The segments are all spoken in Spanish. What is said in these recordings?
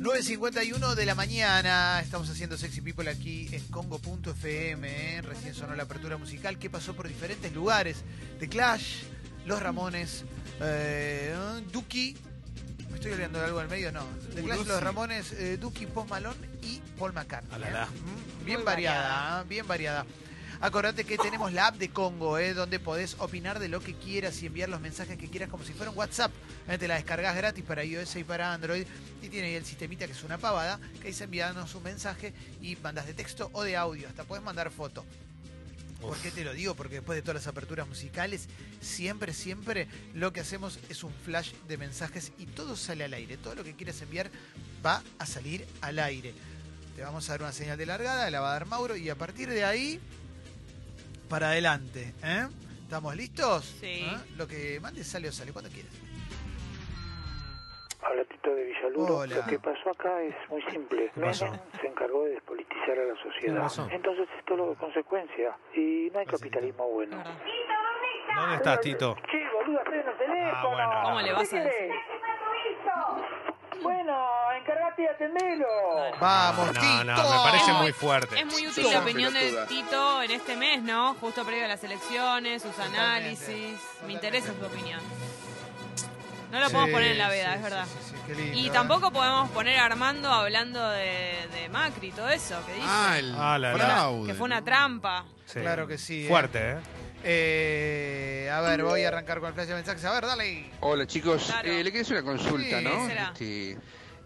9.51 de la mañana, estamos haciendo Sexy People aquí en Congo.fm, ¿eh? recién sonó la apertura musical que pasó por diferentes lugares, The Clash, Los Ramones, eh, Duki, me estoy olvidando de algo al medio, no, The Clash, Los Ramones, eh, Duki, Post Malone y Paul McCartney. ¿eh? Mm, Bien variada, bien variada. Acordate que tenemos la app de Congo, ¿eh? donde podés opinar de lo que quieras y enviar los mensajes que quieras como si fuera un WhatsApp. ¿eh? Te la descargas gratis para iOS y para Android. Y tiene ahí el sistemita que es una pavada, que dice enviarnos un mensaje y mandas de texto o de audio. Hasta podés mandar foto. ¿Por qué te lo digo? Porque después de todas las aperturas musicales, siempre, siempre lo que hacemos es un flash de mensajes y todo sale al aire. Todo lo que quieras enviar va a salir al aire. Te vamos a dar una señal de largada, la va a dar Mauro y a partir de ahí, para adelante. ¿eh? ¿Estamos listos? Sí. ¿Eh? Lo que mandes sale o sale, cuando quieras. Habla Tito de Villaluro. Hola. Lo que pasó acá es muy simple. Menem se encargó de despolitizar a la ¿Qué sociedad. Entonces esto es lo consecuencia. Y no hay capitalismo bueno. ¿Dónde estás, Tito? Che, boludo, estoy en el teléfono. bueno. ¿Cómo le vas a ¿Qué decir? Bueno, encargate y atendelo. Vamos, No, Tito. no, me parece muy fuerte. Es muy útil la opinión de. Tito en este mes, ¿no? Justo previo a las elecciones, sus Totalmente. análisis. Me interesa su opinión. No lo Sí, podemos poner en la veda, sí, es verdad. sí, sí, qué lindo, Y ¿eh? tampoco podemos poner a Armando hablando de, de Macri y todo eso que dice. Ah, el Ah, la, la. fraude. que fue una trampa. Sí. Claro que sí. Fuerte, ¿eh? Eh, a ver, voy a arrancar con el flash de mensajes. A ver, dale. Hola chicos, Claro. Eh, le quería hacer una consulta, Sí, ¿no? Este,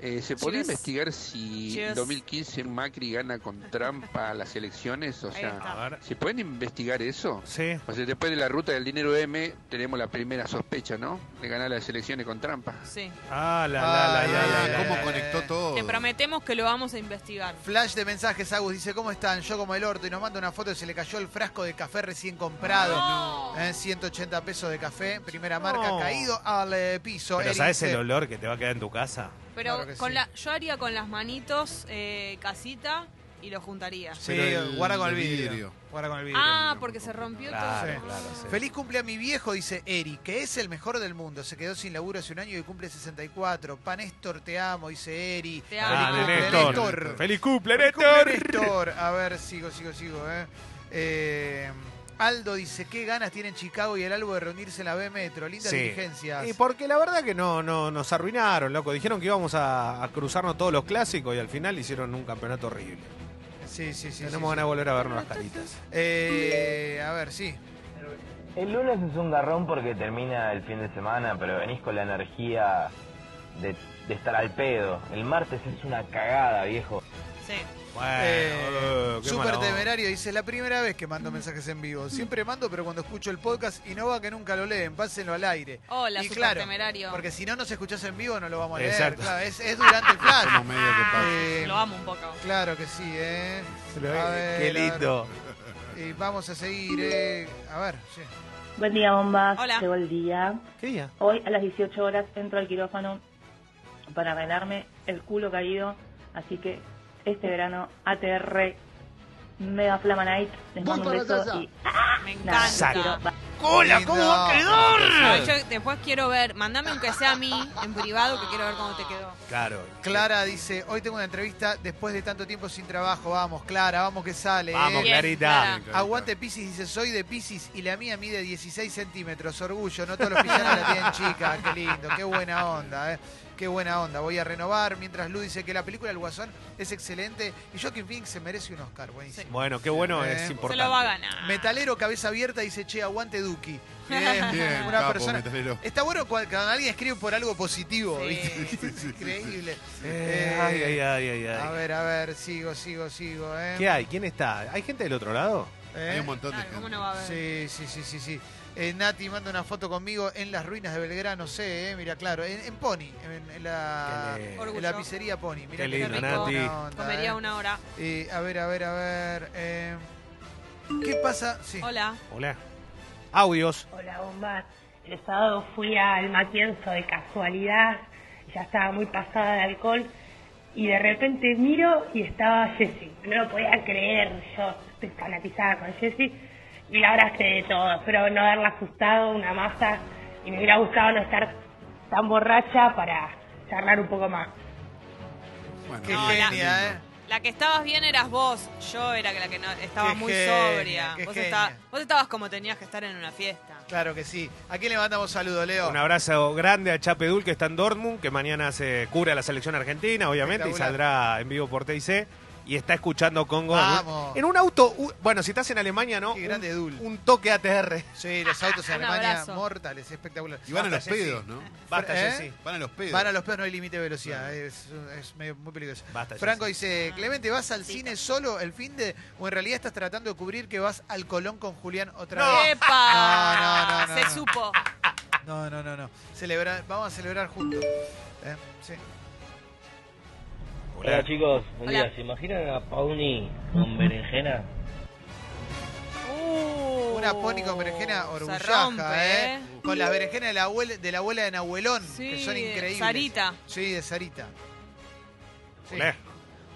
eh, ¿Se podría investigar si Cheers. en 2015 Macri gana con trampa las elecciones? O sea. ¿se pueden investigar eso? Sí. O sea, después de la ruta del dinero M tenemos la primera sospecha, ¿no? De ganar las elecciones con trampa. Sí. Ah, la, la, la, Ay, la. ¿Cómo conectó ay. todo? Te prometemos que lo vamos a investigar. Flash de mensajes, Agus dice, ¿cómo están? Yo como el orto y nos manda una foto y se le cayó el frasco de café recién comprado. Eh, 180 pesos de café, primera marca, No. caído al eh, piso. Pero Eric ¿sabes dice, el olor que te va a quedar en tu casa? Pero Claro con sí. la, yo haría con las manitos eh, casita y lo juntaría. Sí, el guarda con el de vidrio. vidrio. Guarda con el vidrio. Ah, porque se rompió Claro, Sí. todo. claro. sí. Feliz cumple a mi viejo, dice Eri, que es el mejor del mundo. Se quedó sin laburo hace un año y cumple 64. Pa Néstor, te amo, dice Eri. Te Feliz amo. Ah, de cumple, Néstor. Néstor. ¡Feliz cumple, Feliz cumple, Néstor! Néstor. A ver, sigo, sigo, sigo. Eh. Eh, Aldo dice, qué ganas tienen Chicago y el Albo de reunirse en la B Metro. Lindas Sí. diligencias. Y porque la verdad que no, no nos arruinaron, loco. Dijeron que íbamos a, a cruzarnos todos los clásicos y al final hicieron un campeonato horrible. Sí, sí, sí. Tenemos sí, ganas de volver a vernos las caritas. Eh, a ver, sí. El lunes es un garrón porque termina el fin de semana, pero venís con la energía de, de estar al pedo. El martes es una cagada, viejo. Sí. Bueno, Eh, oh, qué Super mala onda. temerario dice, la primera vez que mando mensajes en vivo. Siempre mando, pero cuando escucho el podcast y no va que nunca lo leen, pásenlo al aire. Hola, y super claro, temerario. porque si no nos escuchás en vivo no lo vamos a leer. Exacto. Claro, es, es durante el flash. Como medio que pasa. Eh, Lo amo un poco. claro que sí, ¿eh? A eh, ver, qué a ver. lindo. Y vamos a seguir, ¿eh? A ver, sí. Buen día, bombas. Hola. Llegó el día. ¿Qué día? Hoy a las 18 horas entro al quirófano para arreglarme el culo caído. Así que este verano ATR Mega Flama Night. Les mando un beso y Me nada, encanta. ¡Hola! Lindo. ¿Cómo va a quedar? yo después quiero ver, mandame aunque sea a mí en privado que quiero ver cómo te quedó. Claro. Clara dice, hoy tengo una entrevista después de tanto tiempo sin trabajo. Vamos, Clara, vamos que sale. Vamos, ¿eh? Bien, Clarita. Clara. Aguante Piscis dice, soy de Piscis y la mía mide 16 centímetros. Orgullo, no todos los villanos la tienen chica. Qué lindo, qué buena onda, ¿eh? Qué buena onda. Voy a renovar. Mientras Lu dice que la película El Guasón es excelente y Joaquin Phoenix se merece un Oscar. Buenísimo. Bueno, qué bueno, Eh, es importante. Se lo va a ganar. Metalero, cabeza abierta, dice, che, aguante Duki. Bien, Bien, una capo, persona. metalero. Está bueno cuando cuando alguien escribe por algo positivo, Sí. ¿viste? Increíble. Eh, Eh, ay, ay, ay, ay, ay. A ver, a ver, sigo, sigo, sigo, ¿eh? ¿Qué hay? ¿Quién está? ¿Hay gente del otro lado? ¿Eh? Hay un montón de Claro, ¿Cómo gente. no va a haber? Sí, sí, sí, sí, sí. Eh, Nati manda una foto conmigo en las ruinas de Belgrano, sé, eh, mira, claro, en, en Pony, en, en la, en pizzería Pony. Mira Qué qué lindo, rico. Nati. Onda, Comería eh. una hora. Eh, a ver, a ver, a ver. eh, ¿Qué pasa? Sí. Hola. Hola. Audios. Hola, bombas. El sábado fui al Matienzo de casualidad, ya estaba muy pasada de alcohol, y de repente miro y estaba Jessie. No lo podía creer, yo estoy fanatizada con Jessie, y la abracé de todo. Espero no haberla asustado, una masa, y me hubiera gustado no estar tan borracha para charlar un poco más. Bueno, Qué No, la- genia, ¿eh? La que estabas bien eras vos, yo era la que no, estaba Qué muy genia, sobria. Vos, está- vos estabas como tenías que estar en una fiesta. Claro que sí. ¿A quién le mandamos saludo, Leo? Un abrazo grande a Chape Dul, que está en Dortmund, que mañana se cubre a la selección argentina, obviamente, y saldrá en vivo por TIC. Y está escuchando Congo. Vamos. En un auto, bueno, si estás en Alemania, ¿no? Qué grande un, Dul. un toque ATR. Sí, los autos en Alemania mortales, espectacular. Y van a los pedos, ¿no? Basta, ¿Eh? Jessy. Van a los pedos. Van a los pedos, no hay límite de velocidad. Es, es medio- muy peligroso. Basta, Franco Jessy. dice, Clemente, ¿vas al cine solo el fin de o en realidad estás tratando de cubrir que vas al Colón con Julián otra No. vez? ¡Epa! No, no, no, Se no. supo. No, no, no, no. Celebrar, vamos a celebrar juntos. ¿Eh? Sí. Hola chicos, buen Hola. día. ¿Se imaginan a Pauni con berenjena? Uh, Una pony con berenjena se orgullaja, rompe, ¿eh? Con las berenjenas de la abuela de, la abuela de Nahuelón, Sí, que son de increíbles. Sarita. Sí, de Sarita. Sí.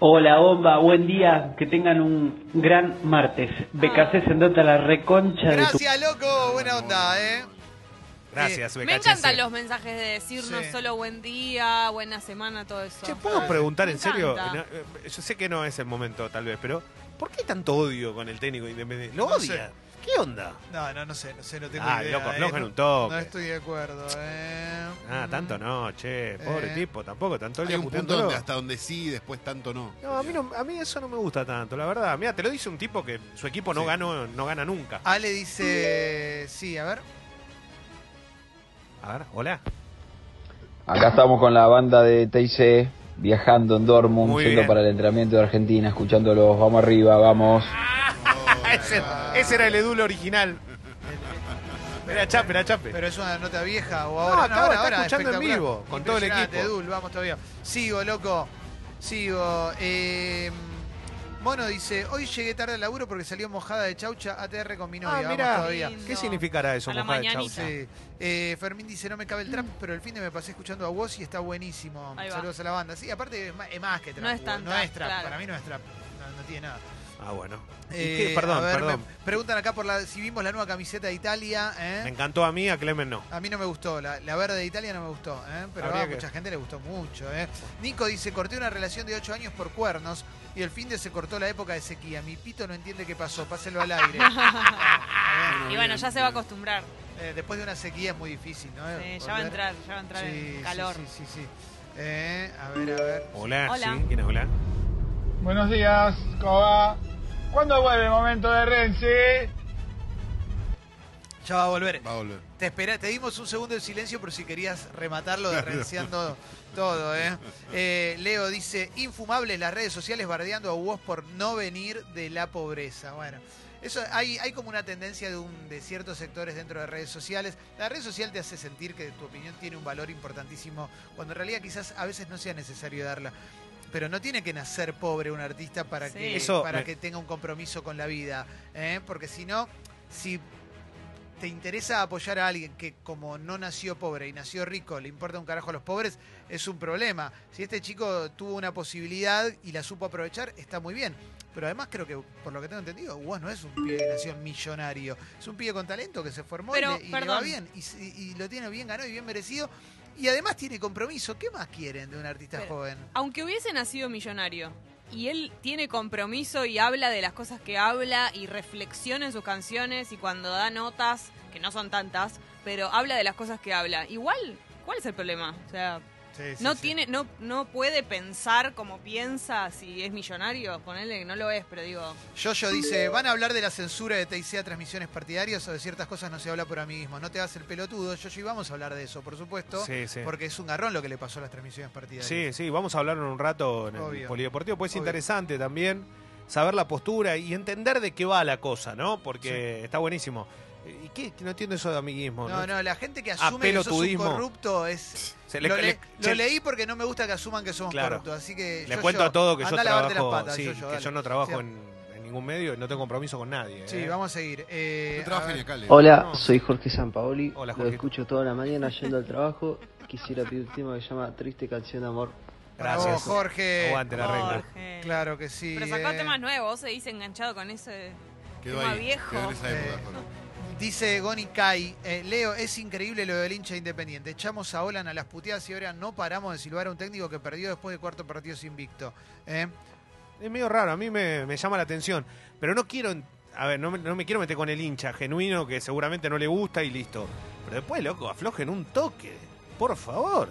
Hola, bomba, buen día, que tengan un gran martes. BKC se nota la reconcha de tu... Gracias, loco. Buena onda, ¿eh? Gracias, Me encantan los mensajes de decirnos Sí. solo buen día, buena semana, todo eso. Che, ¿puedo preguntar Me en serio? encanta. No, eh, Yo sé que no es el momento, tal vez, pero ¿por qué tanto odio con el técnico independiente? ¿Lo No odia? sé. ¿Qué onda? No, no, no sé, no sé, no tengo Ah, idea. loco, ¿eh? aflojen un toque. No estoy de acuerdo, ¿eh? Ah, tanto no, che, pobre Eh. tipo, tampoco, tanto el Hay día un punto puteándolo. donde hasta donde sí, después tanto no. No, a mí, no, a mí eso no me gusta tanto, la verdad. Mira, te lo dice un tipo que su equipo no, Sí. ganó, no gana nunca. Ale dice, sí, a ver. A ver, hola. Acá estamos con la banda de TIC, viajando en Dortmund, Muy yendo bien. para el entrenamiento de Argentina, escuchándolos, vamos arriba, vamos. ese, ese era el Edul original. Era Chape, era Chape. Pero es una nota vieja o No, ahora. ahora, está ahora, escuchando en vivo, con todo el equipo. Dul, vamos todavía. Sigo, loco. Sigo. Eh, Mono dice, hoy llegué tarde al laburo porque salió mojada de chaucha ATR con mi novia. Ah, Vamos mirá. todavía. Lindo. ¿Qué significará eso, A la mojada de mañanita. chaucha? Sí. Eh, Fermín dice, no me cabe el trap, pero el fin de me pasé escuchando a vos y está buenísimo. Ahí va. Saludos a la banda. Sí, aparte es más, es más que trap. No es tan trap, es trap. claro. Para mí no es trap. No, no tiene nada. Ah, bueno. ¿Y Eh, qué? Perdón, a ver, perdón. me preguntan acá por la, si vimos la nueva camiseta de Italia. ¿eh? Me encantó a mí, a Clemen no. A mí no me gustó, la, la verde de Italia no me gustó, ¿eh? pero Habría a que- mucha gente le gustó mucho. ¿eh? Nico dice, corté una relación de 8 años por cuernos y el fin de se cortó la época de sequía. Mi pito no entiende qué pasó, páselo al aire. Y bueno, ya se va a acostumbrar. Eh, después de una sequía es muy difícil, ¿no? Sí, ya va a entrar, ya va a entrar Sí, en calor. Sí, sí, sí. Eh, a ver, a ver. Hola, Hola. ¿sí? ¿Quién es hola? Buenos días, ¿cómo va? ¿Cuándo vuelve el momento de Renzi? Ya va a volver. Va a volver. Te, espera, te dimos un segundo de silencio por si querías rematarlo de renciando todo, ¿eh? Eh, Leo dice, infumables las redes sociales bardeando a vos por no venir de la pobreza. Bueno, eso hay, hay como una tendencia de, un, de ciertos sectores dentro de redes sociales. La red social te hace sentir que tu opinión tiene un valor importantísimo, cuando en realidad quizás a veces no sea necesario darla. Pero no tiene que nacer pobre un artista para, Sí. que, Eso para me- que tenga un compromiso con la vida. ¿eh? Porque si no, si te interesa apoyar a alguien que como no nació pobre y nació rico, le importa un carajo a los pobres, es un problema. Si este chico tuvo una posibilidad y la supo aprovechar, está muy bien. Pero además creo que, por lo que tengo entendido, vos no es un pibe que nació millonario. Es un pibe con talento que se formó y le- y, le, va bien. Y, y- y lo tiene bien ganado y bien merecido. Y además tiene compromiso. ¿Qué más quieren de un artista Pero- joven? Aunque hubiese nacido millonario y él tiene compromiso y habla de las cosas que habla y reflexiona en sus canciones y cuando da notas, que no son tantas, pero habla de las cosas que habla. Igual, ¿cuál es el problema? O sea, Sí, sí, no sí. tiene, no, no puede pensar como piensa si es millonario, ponele que no lo es, pero digo, Yoyo dice, ¿van a hablar de la censura de TIC a transmisiones partidarias o de ciertas cosas no se habla por amiguismo? No te hagas el pelotudo, Yoyo, y vamos a hablar de eso, por supuesto, Sí, sí. porque es un garrón lo que le pasó a las transmisiones partidarias. Sí, sí, vamos a hablar en un rato en el Obvio. Polideportivo, pues es Obvio. interesante también saber la postura y entender de qué va la cosa, ¿no? Porque está buenísimo. ¿Y qué? No entiendo eso de amiguismo. No, no, la gente que Ah, asume que sos un corrupto es... Se le- lo, le- le- lo leí porque no me gusta que asuman que somos Claro. corruptos, así que... Les Yoyo, cuento a todo que yo trabajo, las patas, sí, Yoyo, que dale. yo no trabajo Sí. en, en ningún medio y no tengo compromiso con nadie. Sí, ¿eh? vamos a seguir. Eh, No a acá. Hola, No. soy Jorge Sampaoli. Hola, Lo Jorge. escucho toda la mañana yendo al trabajo. Quisiera pedir un tema que se llama Triste Canción de Amor. Gracias. vos, Jorge. Aguante la. Jorge. Claro que sí. Pero sacó eh. temas nuevos, se dice enganchado con ese Quedó tema ahí. viejo. Quedó en esa época, Eh, Jorge. Dice Goni Kai, eh, Leo, es increíble lo del hincha independiente. Echamos a Olan a las puteadas y ahora no paramos de silbar a un técnico que perdió después de cuarto partido invicto. ¿eh? Es medio raro, a mí me, me llama la atención. Pero no quiero. A ver, no me, no me quiero meter con el hincha genuino que seguramente no le gusta y listo. Pero después, loco, aflojen un toque. Por favor.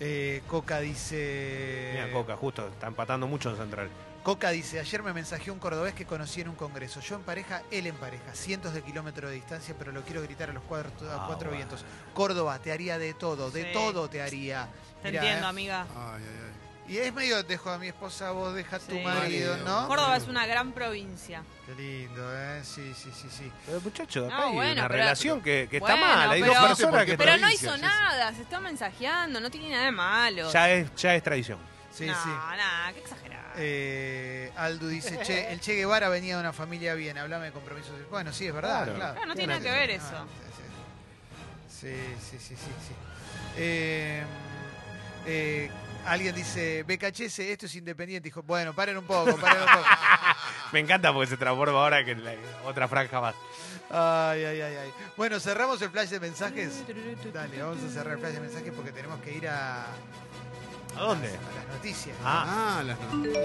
Eh, Coca dice. Mira, Coca, justo, está empatando mucho en Central. Coca dice, ayer me mensajeó un cordobés que conocí en un congreso. Yo en pareja, él en pareja. Cientos de kilómetros de distancia, pero lo quiero gritar a los cuatro, a Ah, cuatro bueno. vientos. Córdoba, te haría de todo, de Sí. todo te haría. Te Mirá, entiendo, eh. amiga. Ay, ay, ay. Y es medio, dejo a mi esposa, vos deja a tu Sí. marido, ¿no? Córdoba es una gran provincia. Qué lindo, ¿eh? Sí, sí, sí, sí. Pero muchachos, acá No, hay bueno, una pero- relación que, que Bueno, está mal. Hay dos personas que Pero no hizo nada, se está mensajeando, no tiene nada de malo. ya es, ya es tradición. Sí, no, sí. nada, qué exagerado. Eh, Aldu dice, che, el Che Guevara venía de una familia bien, hablame de compromisos. Bueno, sí, es verdad, Claro. no tiene nada que ver eso. Ah, sí, sí, sí, sí, sí, sí. Eh, eh, alguien dice, BKHS, esto es independiente. Dijo, bueno, paren un poco, paren un poco. Me encanta porque se transforma ahora que en la- otra franja más. Ay, ay, ay, ay. Bueno, cerramos el flash de mensajes. Dale, vamos a cerrar el flash de mensajes porque tenemos que ir a, ¿A dónde? a las noticias. Ah, Ah, las noticias.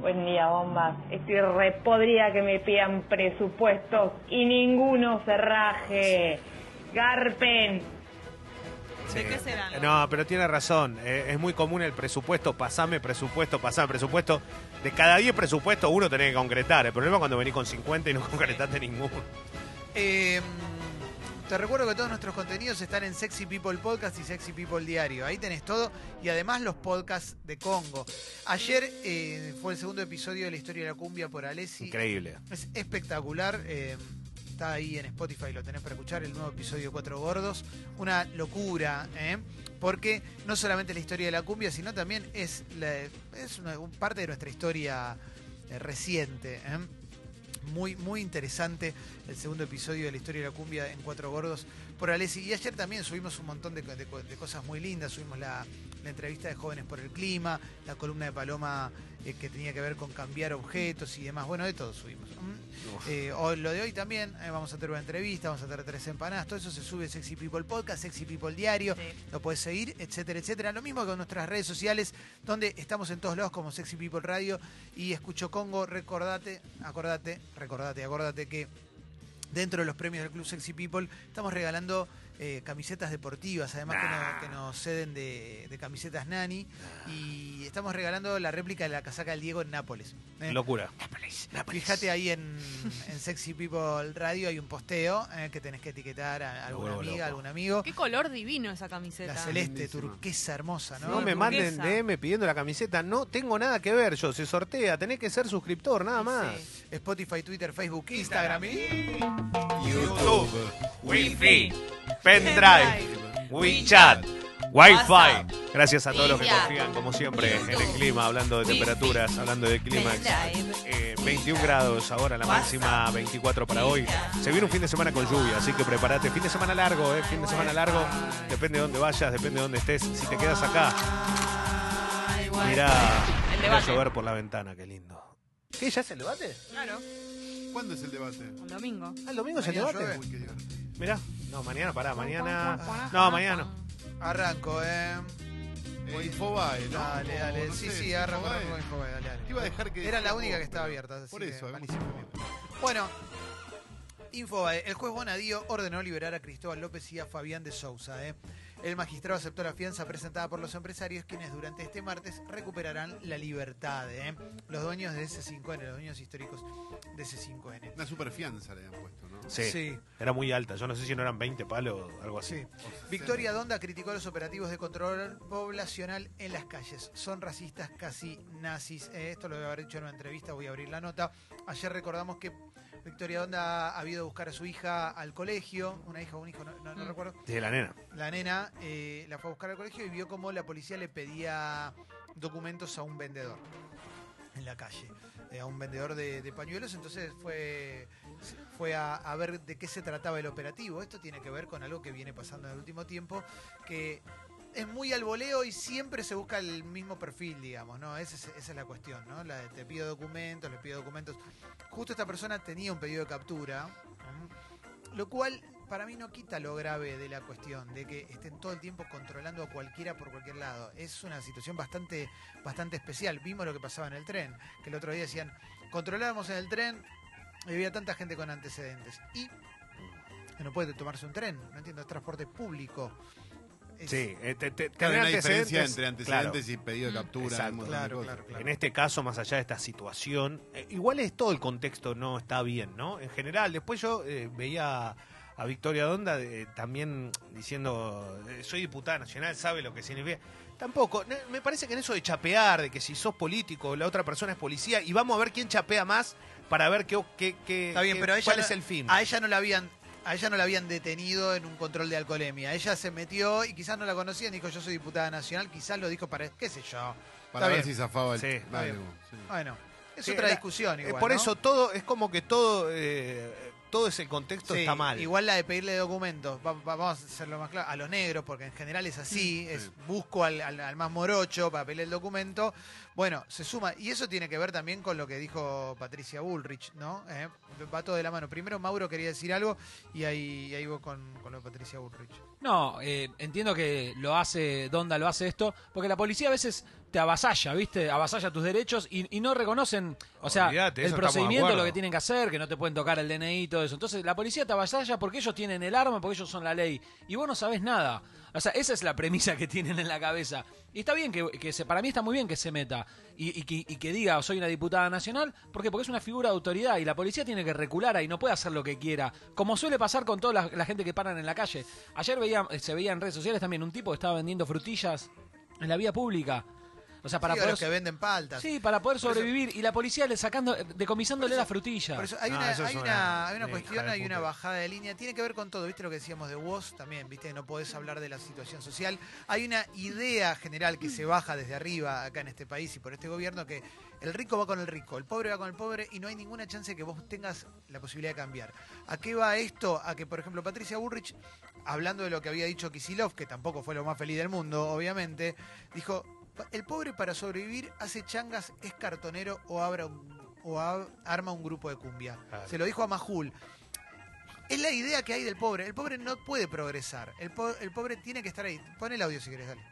Buen día, bombas. Estoy repodrida que me pidan presupuestos y ninguno se raje. Garpen. ¿De qué serán? los- No, pero tiene razón. eh, es muy común el presupuesto, pasame presupuesto, pasame presupuesto. De cada 10 presupuestos, uno tenés que concretar. El problema es cuando venís con 50 y no concretaste ninguno. Eh, te recuerdo que todos nuestros contenidos están en Sexy People Podcast y Sexy People Diario. Ahí tenés todo y además los podcasts de Congo. Ayer eh, fue el segundo episodio de la historia de la cumbia por Alessi. Increíble. Es espectacular. eh, está ahí en Spotify, lo tenés para escuchar, el nuevo episodio Cuatro Gordos. Una locura, ¿eh? porque no solamente la historia de la cumbia, sino también es, la- es una, un- parte de nuestra historia eh, reciente. ¿eh? Muy, muy interesante el segundo episodio de la historia de la cumbia en Cuatro Gordos por Alessi. Y ayer también subimos un montón de, de- de cosas muy lindas. Subimos la, la entrevista de Jóvenes por el Clima, la columna de Paloma eh, que tenía que ver con cambiar objetos y demás. Bueno, de todo subimos. ¿Mm? Eh, lo de hoy también, eh, vamos a tener una entrevista, vamos a tener tres empanadas. Todo eso se sube en Sexy People Podcast, Sexy People Diario. Sí. Lo puedes seguir, etcétera, etcétera. Lo mismo con nuestras redes sociales, donde estamos en todos lados como Sexy People Radio y Escucho Congo. Recordate, acordate, recordate, acordate que dentro de los premios del Club Sexy People estamos regalando eh, camisetas deportivas, además que, nos, que nos ceden de, de camisetas Nani. Y estamos regalando la réplica de la casaca del Diego en Nápoles. ¿eh? Locura. Fíjate ahí en, en Sexy People Radio hay un posteo eh, que tenés que etiquetar a alguna vuelvo amiga, loco. algún amigo. Qué color divino esa camiseta. La celeste, turquesa hermosa, ¿no? No me turquesa. manden DM pidiendo la camiseta. No tengo nada que ver yo. Se sortea. Tenés que ser suscriptor, nada más. Sí. Spotify, Twitter, Facebook, Instagram y YouTube, Wi-Fi, pendrive, WeChat, Wi-Fi. Gracias a todos los que confían, como siempre, en el clima, hablando de temperaturas, hablando de clima. Pendrive. Eh, 21 grados ahora, la máxima 24 para hoy. Se viene un fin de semana con lluvia, así que prepárate. Fin de semana largo, eh, fin de semana largo. Depende de dónde vayas, depende de dónde estés. Si te quedas acá, mira, El mira debate. llover por la ventana, qué lindo. ¿Qué? ¿Ya es el debate? Claro, ¿Cuándo es el debate? un domingo. Ah, el domingo es el debate. llueve. Uy, qué divertido. Mirá, no, mañana, pará, mañana. No, mañana no. arranco, ¿eh? Eh, Infobae, ¿no? Dale, dale. No sí, sé, sí, arranco, Infobae, dale, dale. Te iba a dejar que Era la única que estaba abierta. así Por eso, malísimo. Bueno, Infobae. El juez Bonadío ordenó liberar a Cristóbal López y a Fabián de Sousa. ¿eh? El magistrado aceptó la fianza presentada por los empresarios, quienes durante este martes recuperarán la libertad. ¿eh? Los dueños de ese 5N, los dueños históricos de ese 5N. Una super fianza le habían puesto, ¿no? Sí, Sí. Era muy alta. Yo no sé si no eran 20 palos o algo así. Sí. Victoria Donda criticó los operativos de control poblacional en las calles. Son racistas, casi nazis. Eh, esto lo voy a haber dicho en una entrevista, voy a abrir la nota. Ayer recordamos que Victoria Donda ha ido a buscar a su hija al colegio, una hija o un hijo, no, no- no Mm. recuerdo. De la nena. La nena eh, la fue a buscar al colegio y vio cómo la policía le pedía documentos a un vendedor en la calle, eh, a un vendedor de, de pañuelos. Entonces fue, fue a, a ver de qué se trataba el operativo. Esto tiene que ver con algo que viene pasando en el último tiempo, que es muy al voleo y siempre se busca el mismo perfil, digamos, ¿no? Esa es, esa es la cuestión, ¿no? La de te pido documentos, le pido documentos. Justo esta persona tenía un pedido de captura, lo cual para mí no quita lo grave de la cuestión, de que estén todo el tiempo controlando a cualquiera por cualquier lado. Es una situación bastante, bastante especial. Vimos lo que pasaba en el tren, que el otro día decían, controlábamos en el tren y había tanta gente con antecedentes. Y no puede tomarse un tren, no entiendo, es transporte público. Sí, eh, te- te- Claro, tener una diferencia entre antecedentes claro. y pedido de captura. Exacto. montón de Claro, claro, claro. En este caso, más allá de esta situación, eh, igual es todo el contexto no está bien, ¿no? En general, después yo eh, veía a Victoria Donda eh, también diciendo, eh, soy diputada nacional, sabe lo que significa. Tampoco, me parece que en eso de chapear, de que si sos político, la otra persona es policía, y vamos a ver quién chapea más para ver qué, qué, qué- Está bien, qué- pero a ella cuál no- es el fin. A ella no la habían a ella no la habían detenido en un control de alcoholemia. Ella se metió y quizás no la conocían, dijo yo soy diputada nacional, quizás lo dijo para, qué sé yo. Para Está ver bien. si zafaba el Sí, está algo, bien. sí. Bueno, es Sí, otra la- discusión Eh, igual, por ¿no? eso todo, es como que todo, eh, todo ese contexto Sí, está mal. Igual la de pedirle documentos, va- va- vamos a hacerlo más claro, a los negros, porque en general es así, es Sí. busco al, al- al más morocho para pedirle el documento. Bueno, se suma, y eso tiene que ver también con lo que dijo Patricia Bullrich, ¿no? Eh, va todo de la mano. Primero Mauro quería decir algo y ahí, y ahí vos con, con lo de Patricia Bullrich. No, eh, entiendo que lo hace, Donda lo hace esto, porque la policía a veces te avasalla, ¿viste? Avasalla tus derechos y, y no reconocen, o sea, el procedimiento, lo que tienen que hacer, que no te pueden tocar el DNI y todo eso. Entonces, la policía te avasalla porque ellos tienen el arma, porque ellos son la ley. Y vos no sabés nada. O sea, esa es la premisa que tienen en la cabeza. Y está bien que, que se, para mí está muy bien que se meta y, y que, y que diga soy una diputada nacional, ¿por qué? Porque es una figura de autoridad y la policía tiene que recular ahí, no puede hacer lo que quiera, como suele pasar con toda la, la gente que paran en la calle. Ayer veía, se veía en redes sociales también un tipo que estaba vendiendo frutillas en la vía pública. O sea, para Sí, poder los que venden paltas. Sí, para poder Por eso- sobrevivir y la policía le sacando decomisándole la frutilla. Por eso hay No, una, eso hay una- una, hay una cuestión, de hay una bajada de línea. Tiene que ver con todo, ¿viste lo que decíamos de vos también? ¿Viste no podés hablar de la situación social? Hay una idea general que se baja desde arriba acá en este país y por este gobierno que el rico va con el rico, el pobre va con el pobre y no hay ninguna chance que vos tengas la posibilidad de cambiar. ¿A qué va esto? A que, por ejemplo, Patricia Burrich, hablando de lo que había dicho Kisilov, que tampoco fue lo más feliz del mundo, obviamente, dijo, el pobre para sobrevivir hace changas, es cartonero o, abra un- o arma un grupo de cumbia. Claro. Se lo dijo a Majul. Es la idea que hay del pobre. El pobre no puede progresar. El, po- el pobre tiene que estar ahí. Pon el audio si querés, dale.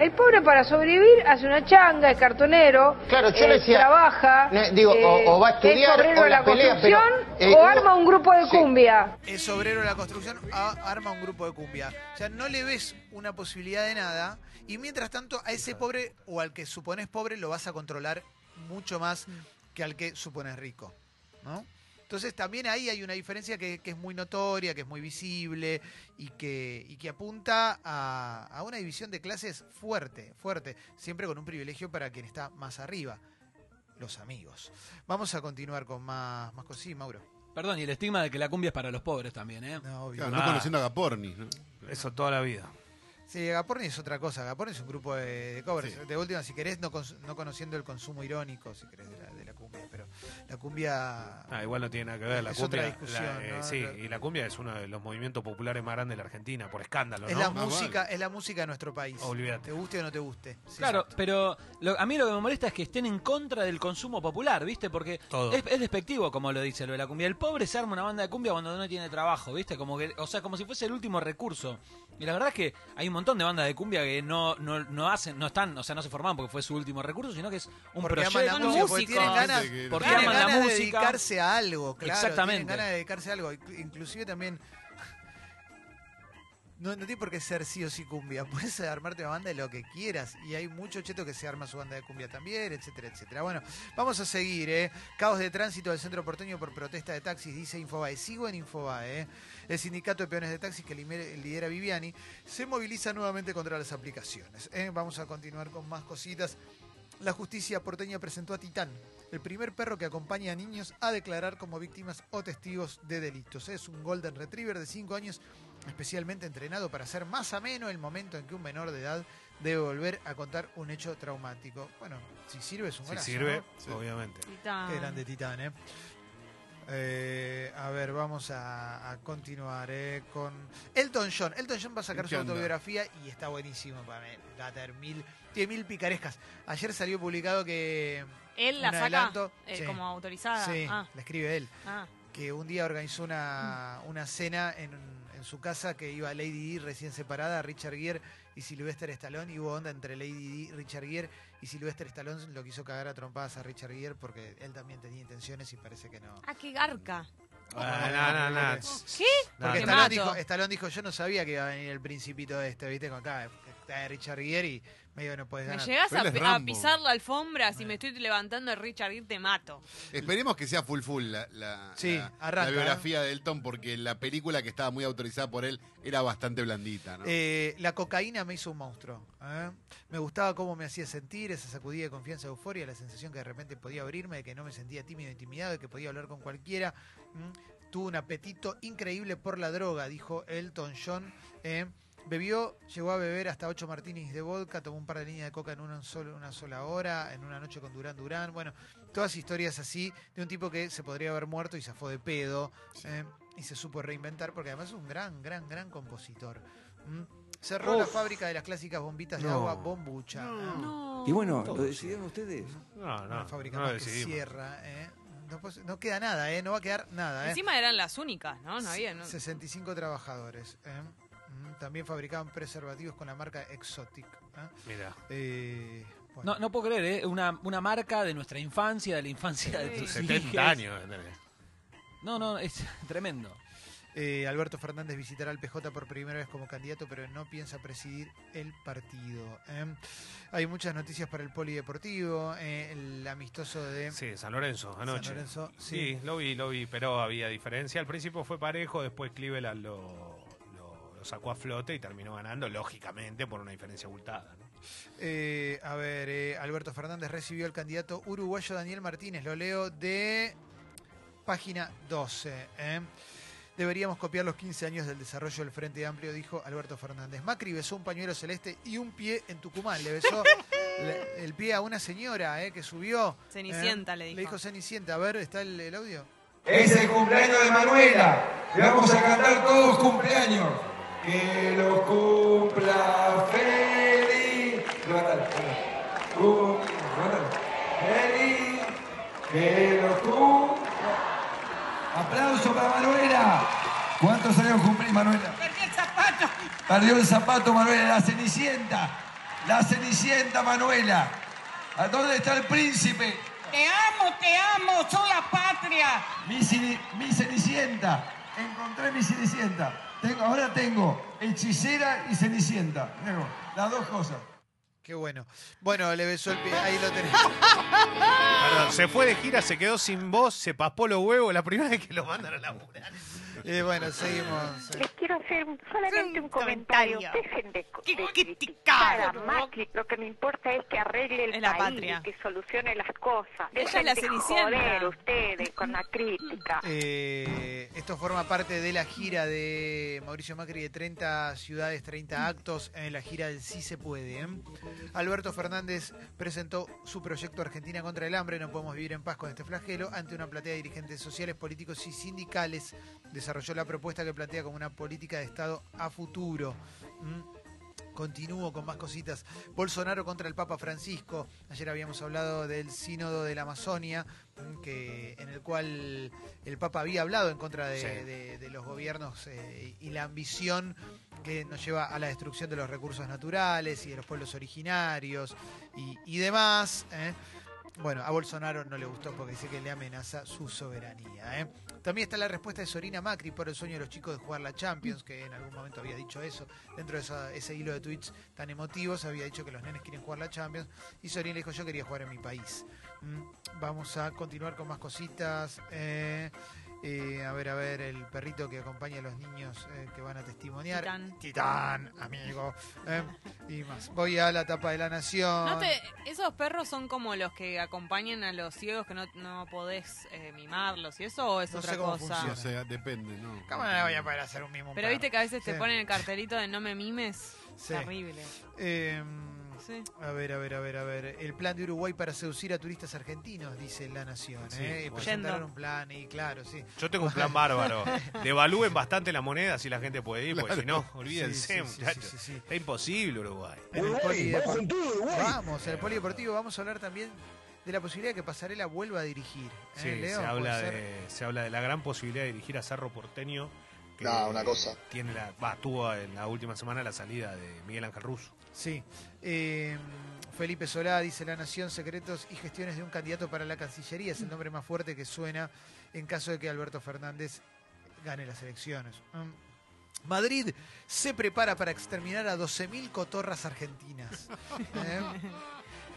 El pobre para sobrevivir hace una changa, es cartonero, Claro, yo eh, decía, trabaja, ne- digo, o- o va a estudiar, es obrero o de la la pelea, pero, construcción eh, o arma un grupo de Sí. cumbia. Es obrero de la construcción, a- arma un grupo de cumbia. O sea, no le ves una posibilidad de nada. Y mientras tanto, a ese pobre o al que supones pobre lo vas a controlar mucho más que al que supones rico. ¿no? Entonces también ahí hay una diferencia que, que es muy notoria, que es muy visible y que, y que apunta a, a una división de clases fuerte, fuerte, siempre con un privilegio para quien está más arriba, los amigos. Vamos a continuar con más, más cosas. Sí, Mauro. Perdón, y el estigma de que la cumbia es para los pobres también, ¿eh? No, obvio. Claro, no Ah. conociendo a Gaporni. ¿no? Eso toda la vida. Sí, Agaporni es otra cosa. Agaporni es un grupo de, de covers. Sí. De última, si querés, no, conociendo el consumo irónico, si querés, de la, de la la cumbia. Ah, igual no tiene nada que ver. La Es cumbia, otra discusión, la- eh, ¿no? sí, y la cumbia es uno de los movimientos populares más grandes de la Argentina, por escándalo, es ¿no? la música, es la música de nuestro país. Olvídate. Te guste o no te guste. Sí, Claro, exacto. pero lo- a mí lo que me molesta es que estén en contra del consumo popular, ¿viste? Porque es, es despectivo, como lo dice lo de la cumbia. El pobre se arma una banda de cumbia cuando no tiene trabajo, ¿viste? Como que, o sea, como si fuese el último recurso. Y la verdad es que hay un montón de bandas de cumbia que no, no, no hacen, no están, o sea, no se forman porque fue su último recurso, sino que es un Porque aman proyecto. la música, porque tienen ganas, Porque tienen aman la ganas de música. dedicarse a algo, claro. Exactamente. Tienen ganas de dedicarse a algo. Inclu- Inclusive también. No, no tiene por qué ser sí o sí cumbia. Puedes armarte una banda de lo que quieras. Y hay mucho cheto que se arma su banda de cumbia también, etcétera, etcétera. Bueno, vamos a seguir, ¿eh? Caos de tránsito del centro porteño por protesta de taxis, dice Infobae. Sigo en Infobae, ¿eh? El sindicato de peones de taxis que lidera Viviani se moviliza nuevamente contra las aplicaciones. ¿eh? Vamos a continuar con más cositas. La justicia porteña presentó a Titán, el primer perro que acompaña a niños a declarar como víctimas o testigos de delitos. Es un Golden Retriever de 5 años, especialmente entrenado para hacer más ameno el momento en que un menor de edad debe volver a contar un hecho traumático. Bueno, si sirve es un Si golazo, sirve, ¿no? Sí. obviamente. Titán. Qué grande Titán, ¿eh? Eh, a ver, vamos a, a continuar eh, con Elton John. Elton John va a sacar ¿En su autobiografía y está buenísimo para mí. Va a tener mil, tiene mil picarescas. Ayer salió publicado que Él la un saca adelanto- eh, sí. como autorizada. Sí, Ah, la escribe él. ah. Que un día organizó una, una cena en, en su casa que iba Lady Di recién separada, Richard Gere y Sylvester Stallone. Y hubo onda entre Lady Di, Richard Gere y Sylvester Stallone. Lo quiso cagar a trompadas a Richard Gere porque él también tenía intenciones y parece que no. Ah, qué garca. Ah, no, no, no. ¿Qué? Porque Stallone dijo, Stallone dijo, yo no sabía que iba a venir el principito este, ¿viste? Con acá de Richard Gere y medio no puedes Me ganar. llegás Pero a, pisar la alfombra, si me estoy levantando de Richard Gere, te mato. Esperemos que sea full full la, la, Sí, la- arranca, la biografía de Elton, porque la película que estaba muy autorizada por él era bastante blandita, ¿no? Eh, la cocaína me hizo un monstruo. ¿eh? Me gustaba cómo me hacía sentir, esa sacudida de confianza, euforia, la sensación que de repente podía abrirme, de que no me sentía tímido, intimidado, de que podía hablar con cualquiera. ¿m? Tuvo un apetito increíble por la droga, dijo Elton John. ¿eh? Bebió, llegó a beber hasta 8 martinis de vodka, tomó un par de líneas de coca en una, solo, una sola hora, en una noche con Durán Durán. Bueno, todas historias así de un tipo que se podría haber muerto y se fue de pedo ¿eh? y se supo reinventar porque además es un gran, gran, gran compositor. ¿m? Cerró la fábrica de las clásicas bombitas de agua Bombucha. ¿eh? Y bueno, lo decidieron ustedes. No, Una no, fábrica no más lo que cierra. ¿eh? No, no queda nada, ¿eh? no va a quedar nada. ¿eh? Encima eran las únicas, ¿no? No había. ¿no? 65 trabajadores. ¿eh? También fabricaban preservativos con la marca Exotic. ¿eh? Mira. Eh, bueno. No, no puedo creer, ¿eh? Una, una marca de nuestra infancia, de la infancia de tus 70 hijas. años. No, no, es tremendo. Eh, Alberto Fernández visitará al PJ por primera vez como candidato, pero no piensa presidir el partido. ¿eh? Hay muchas noticias para el polideportivo, eh, el amistoso de... Sí, San Lorenzo, anoche. San Lorenzo, sí. sí. lo vi, lo vi, pero había diferencia. Al principio fue parejo, después Cleveland lo, lo- sacó a flote y terminó ganando, lógicamente, por una diferencia abultada. ¿no? Eh, a ver, eh, Alberto Fernández recibió al candidato uruguayo Daniel Martínez. Lo leo de página 12. ¿eh? Deberíamos copiar los 15 años del desarrollo del Frente Amplio, dijo Alberto Fernández. Macri besó un pañuelo celeste y un pie en Tucumán. Le besó le- el pie a una señora eh, que subió. Cenicienta, ¿eh? le dijo. Le dijo Cenicienta. A ver, ¿está el, el audio? Es el cumpleaños de Manuela. Le vamos a cantar todos cumpleaños. Que lo cumpla feliz. Levantalo. Feliz. Que lo cumpla. Aplauso para Manuela. ¿Cuántos años cumplís, Manuela? Perdí el zapato. Perdió el zapato, Manuela. La Cenicienta. La Cenicienta, Manuela. ¿A dónde está el príncipe? Te amo, te amo, soy la patria. Mi Cenicienta. Encontré mi Cenicienta. Tengo, ahora tengo hechicera y Cenicienta. Tengo las dos cosas. Qué bueno. Bueno, le besó el pie. Ahí lo tenés. Perdón, se fue de gira, se quedó sin voz, se paspó los huevos la primera vez que lo mandan a laburar. Eh, bueno, seguimos. Quiero hacer un- solamente un comentario. Dejen de, de criticar, criticar a Macri. Lo que me importa es que arregle el Es la país, patria. que solucione las cosas. Ella es la de Cenicienta. joder ustedes con la crítica. Eh, esto forma parte de la gira de Mauricio Macri de 30 ciudades, 30 actos en la gira del Sí se puede. ¿eh? Alberto Fernández presentó su proyecto Argentina contra el hambre, no podemos vivir en paz con este flagelo, ante una platea de dirigentes sociales, políticos y sindicales. Desarrolló la propuesta que plantea como una política de Estado a futuro. ¿Mm? Continúo con más cositas. Bolsonaro contra el Papa Francisco. Ayer habíamos hablado del sínodo de la Amazonia, que, en el cual el Papa había hablado en contra de, Sí. de- de los gobiernos eh, y la ambición que nos lleva a la destrucción de los recursos naturales y de los pueblos originarios y, y demás. ¿eh? Bueno, a Bolsonaro no le gustó porque dice que le amenaza su soberanía. ¿eh? También está la respuesta de Sorina Macri por el sueño de los chicos de jugar la Champions, que en algún momento había dicho eso. Dentro de ese hilo de tweets tan emotivos, había dicho que los nenes quieren jugar la Champions. Y Sorina dijo: Yo quería jugar en mi país. Mm, Vamos a continuar con más cositas. eh, eh, a ver, a ver, el perrito que acompaña a los niños eh, que van a testimoniar. Titán. Titán, amigo. eh, y más. Voy a la tapa de la nación. No te- esos perros son como los que acompañan a los ciegos que no, no podés eh, mimarlos y eso o es No otra sé cómo cosa. funciona. O sea, depende, ¿no? ¿Cómo no le voy a poder hacer un mismo Pero perro? viste que a veces te Sí. ponen el cartelito de no me mimes. Sí. Terrible. Sí. A ver, a ver, a ver, a ver. El plan de Uruguay para seducir a turistas argentinos, dice La Nación. Sí, ¿eh? bueno. Presentaron Yendo. un plan y claro, sí. Yo tengo un plan bárbaro. Devalúen bastante la moneda si la gente puede ir, porque si no, olvídense, Sí, sí, sí, muchachos. sí, sí, sí. Está imposible Uruguay. En el polidepor- Vamos, en el polideportivo vamos a hablar también de la posibilidad de que Pasarela vuelva a dirigir. ¿eh, Sí, Leo? se, habla de, se habla de la gran posibilidad de dirigir a Cerro Porteño. Que No, una cosa. Tiene la, va, tuvo en la última semana la salida de Miguel Ángel Russo. Sí. Eh, Felipe Solá dice La Nación, secretos y gestiones de un candidato para la Cancillería. Es el nombre más fuerte que suena en caso de que Alberto Fernández gane las elecciones. Mm. Madrid se prepara para exterminar a 12.000 cotorras argentinas. ¿Eh?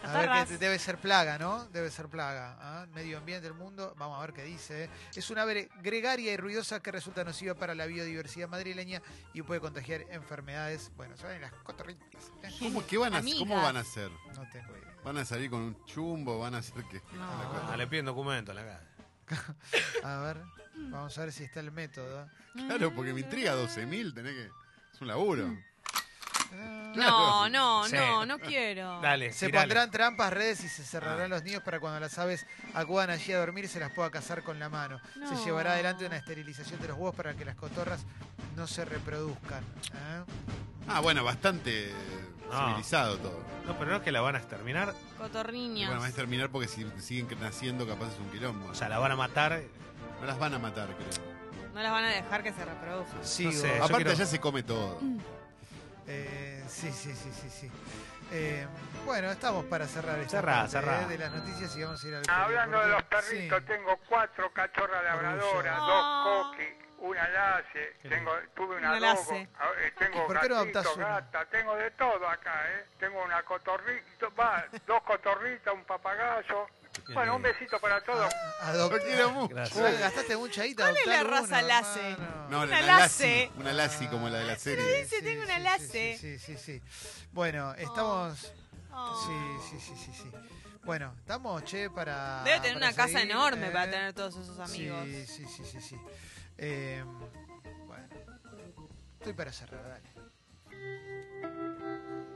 A ver, que debe ser plaga, ¿no? Debe ser plaga. ¿ah? Medio ambiente del mundo, vamos a ver qué dice. ¿eh? Es una ave gregaria y ruidosa que resulta nociva para la biodiversidad madrileña y puede contagiar enfermedades. Bueno, saben las cotorritas. ¿eh? ¿Cómo, qué van a, Amigas. ¿Cómo van a hacer? No tengo idea. ¿Van a salir con un chumbo? ¿Van a hacer qué? Ah, le piden documento a la cara. A ver, vamos a ver si está el método. Claro, porque me intriga 12.000, tenés que... Es un laburo. No, no, Sí. no, no quiero. Dale, Se tirale. pondrán trampas, redes y se cerrarán los nidos para cuando las aves acudan allí a dormir se las pueda cazar con la mano. Se llevará adelante una esterilización de los huevos para que las cotorras no se reproduzcan. ¿eh? Ah, bueno, bastante No. civilizado todo. No, pero no es que la van a exterminar. Y Cotorriñas. bueno, va a terminar porque si siguen naciendo capaz es un quilombo. O sea, la van a matar. No las van a matar, creo. No las van a dejar que se reproduzcan. Sigo. No sé. yo Aparte quiero- ya se come todo. Eh, sí, sí, sí, sí, sí. Eh, bueno, estamos para cerrar esta Cerrá, parte, cerrá. eh, de las noticias y vamos a ir al Hablando de los perritos, tengo cuatro cachorras labradoras, Orgullo. dos Ah. coqui, una lace, tengo, tuve una Una lace. eh, tengo ¿Y por qué no gatito, adoptás una? gata, tengo de todo acá, ¿eh? Tengo una cotorrita, va, dos cotorritas, un papagayo. Bueno, un besito para todos. Adopta- Lo quiero mucho. Gracias. Gastaste mucha guita. ¿Cuál es la adoptar raza uno, lace? hermano. No, Una la lace. Una Lassie como la de la serie. dice, tengo una sí, lace. Sí, sí, sí, sí. Bueno, estamos. Oh. Sí, sí, sí, sí, sí. Bueno, estamos, che, para. Debe tener para una casa seguir, enorme eh. para tener todos esos amigos. Sí, sí, sí, sí. sí. Eh, bueno, estoy para cerrar, dale.